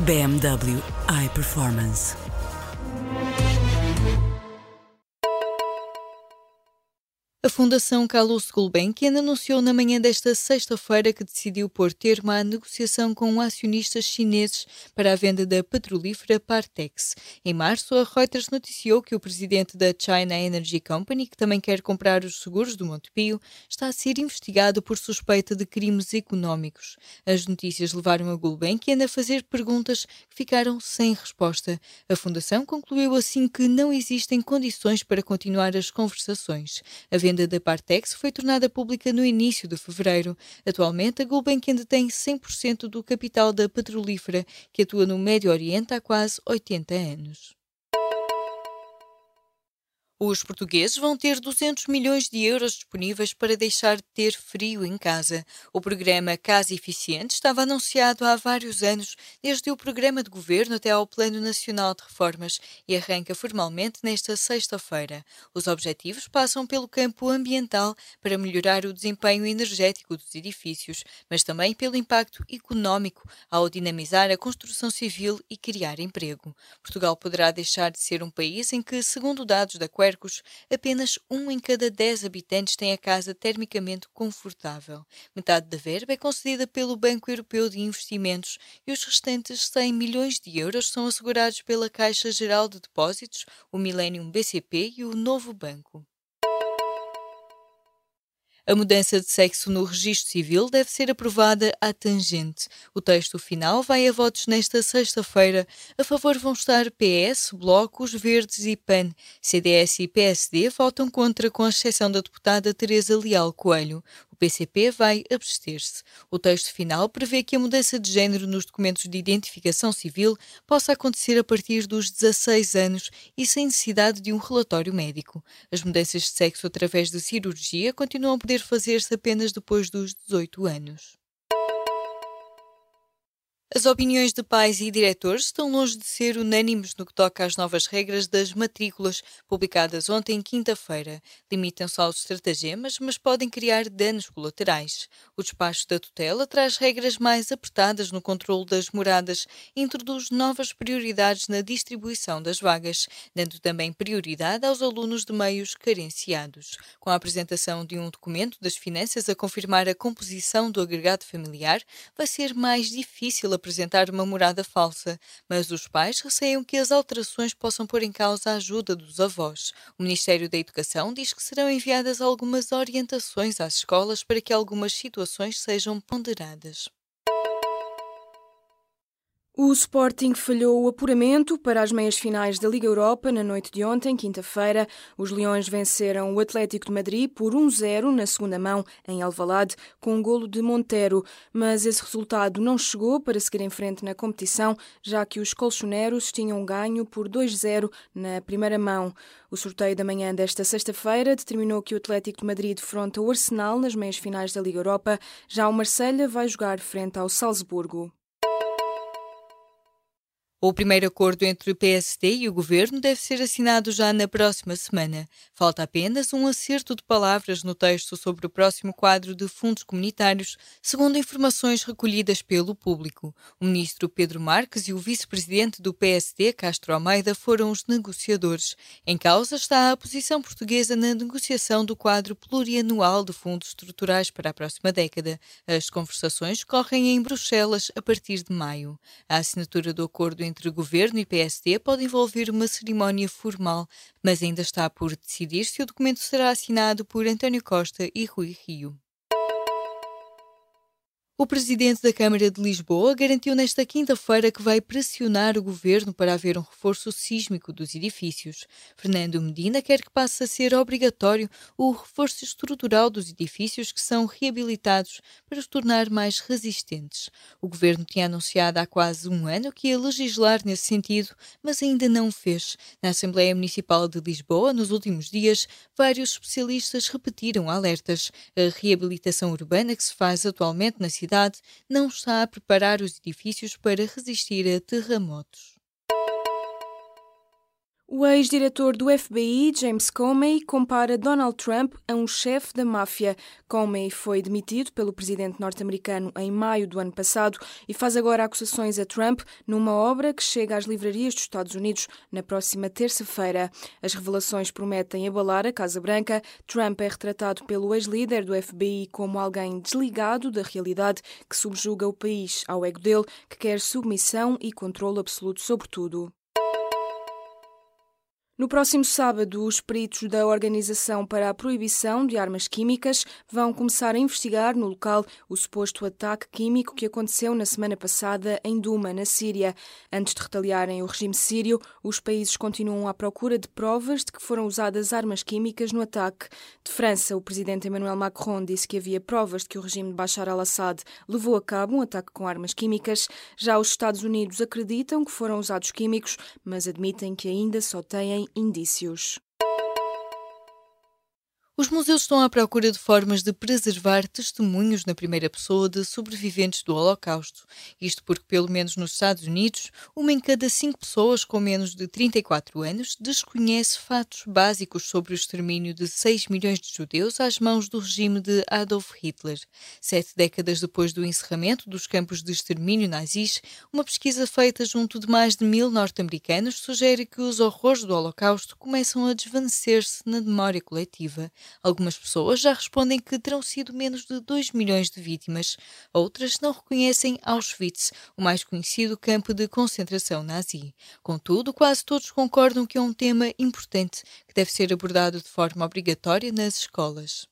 BMW iPerformance. A Fundação Carlos Gulbenkian anunciou na manhã desta sexta-feira que decidiu pôr termo à negociação com acionistas chineses para a venda da petrolífera Partex. Em março, a Reuters noticiou que o presidente da China Energy Company, que também quer comprar os seguros do Montepio, está a ser investigado por suspeita de crimes económicos. As notícias levaram a Gulbenkian a fazer perguntas que ficaram sem resposta. A Fundação concluiu assim que não existem condições para continuar as conversações. A venda da Partex foi tornada pública no início de fevereiro. Atualmente, a Gulbenkian detém 100% do capital da petrolífera, que atua no Médio Oriente há quase 80 anos. Os portugueses vão ter 200 milhões de euros disponíveis para deixar de ter frio em casa. O programa Casa Eficiente estava anunciado há vários anos, desde o programa de governo até ao Plano Nacional de Reformas, e arranca formalmente nesta sexta-feira. Os objetivos passam pelo campo ambiental para melhorar o desempenho energético dos edifícios, mas também pelo impacto económico ao dinamizar a construção civil e criar emprego. Portugal poderá deixar de ser um país em que, segundo dados da Quer apenas um em cada dez habitantes tem a casa termicamente confortável. Metade da verba é concedida pelo Banco Europeu de Investimentos e os restantes 100 milhões de euros são assegurados pela Caixa Geral de Depósitos, o Millennium BCP e o Novo Banco. A mudança de sexo no registro civil deve ser aprovada à tangente. O texto final vai a votos nesta sexta-feira. A favor vão estar PS, Blocos, Verdes e PAN. CDS e PSD votam contra, com exceção da deputada Teresa Leal Coelho. PCP vai abster-se. O texto final prevê que a mudança de género nos documentos de identificação civil possa acontecer a partir dos 16 anos e sem necessidade de um relatório médico. As mudanças de sexo através de cirurgia continuam a poder fazer-se apenas depois dos 18 anos. As opiniões de pais e diretores estão longe de ser unânimes no que toca às novas regras das matrículas, publicadas ontem, quinta-feira. Limitam-se aos estratagemas, mas podem criar danos colaterais. O despacho da tutela traz regras mais apertadas no controle das moradas e introduz novas prioridades na distribuição das vagas, dando também prioridade aos alunos de meios carenciados. Com a apresentação de um documento das finanças a confirmar a composição do agregado familiar, vai ser mais difícil apresentar uma morada falsa, mas os pais receiam que as alterações possam pôr em causa a ajuda dos avós. O Ministério da Educação diz que serão enviadas algumas orientações às escolas para que algumas situações sejam ponderadas. O Sporting falhou o apuramento para as meias finais da Liga Europa na noite de ontem, quinta-feira. Os Leões venceram o Atlético de Madrid por 1-0 na segunda mão em Alvalade, com um golo de Montero, mas esse resultado não chegou para seguir em frente na competição, já que os colchoneros tinham ganho por 2-0 na primeira mão. O sorteio da manhã desta sexta-feira determinou que o Atlético de Madrid defronta o Arsenal nas meias finais da Liga Europa, já o Marselha vai jogar frente ao Salzburgo. O primeiro acordo entre o PSD e o governo deve ser assinado já na próxima semana. Falta apenas um acerto de palavras no texto sobre o próximo quadro de fundos comunitários, segundo informações recolhidas pelo público. O ministro Pedro Marques e o vice-presidente do PSD, Castro Almeida, foram os negociadores. Em causa está a posição portuguesa na negociação do quadro plurianual de fundos estruturais para a próxima década. As conversações correm em Bruxelas a partir de maio. A assinatura do acordo entre governo e PSD pode envolver uma cerimónia formal, mas ainda está por decidir se o documento será assinado por António Costa e Rui Rio. O presidente da Câmara de Lisboa garantiu nesta quinta-feira que vai pressionar o governo para haver um reforço sísmico dos edifícios. Fernando Medina quer que passe a ser obrigatório o reforço estrutural dos edifícios que são reabilitados para os tornar mais resistentes. O governo tinha anunciado há quase um ano que ia legislar nesse sentido, mas ainda não o fez. Na Assembleia Municipal de Lisboa, nos últimos dias, vários especialistas repetiram alertas. A reabilitação urbana que se faz atualmente na cidade cidade não está a preparar os edifícios para resistir a terremotos. O ex-diretor do FBI, James Comey, compara Donald Trump a um chefe da máfia. Comey foi demitido pelo presidente norte-americano em maio do ano passado e faz agora acusações a Trump numa obra que chega às livrarias dos Estados Unidos na próxima terça-feira. As revelações prometem abalar a Casa Branca. Trump é retratado pelo ex-líder do FBI como alguém desligado da realidade que subjuga o país ao ego dele, que quer submissão e controle absoluto sobre tudo. No próximo sábado, os peritos da Organização para a Proibição de Armas Químicas vão começar a investigar no local o suposto ataque químico que aconteceu na semana passada em Duma, na Síria. Antes de retaliarem o regime sírio, os países continuam à procura de provas de que foram usadas armas químicas no ataque. De França, o presidente Emmanuel Macron disse que havia provas de que o regime de Bashar al-Assad levou a cabo um ataque com armas químicas. Já os Estados Unidos acreditam que foram usados químicos, mas admitem que ainda só têm indícios. Os museus estão à procura de formas de preservar testemunhos na primeira pessoa de sobreviventes do Holocausto. Isto porque, pelo menos nos Estados Unidos, uma em cada cinco pessoas com menos de 34 anos desconhece fatos básicos sobre o extermínio de 6 milhões de judeus às mãos do regime de Adolf Hitler. Sete décadas depois do encerramento dos campos de extermínio nazis, uma pesquisa feita junto de mais de mil norte-americanos sugere que os horrores do Holocausto começam a desvanecer-se na memória coletiva. Algumas pessoas já respondem que terão sido menos de 2 milhões de vítimas. Outras não reconhecem Auschwitz, o mais conhecido campo de concentração nazi. Contudo, quase todos concordam que é um tema importante que deve ser abordado de forma obrigatória nas escolas.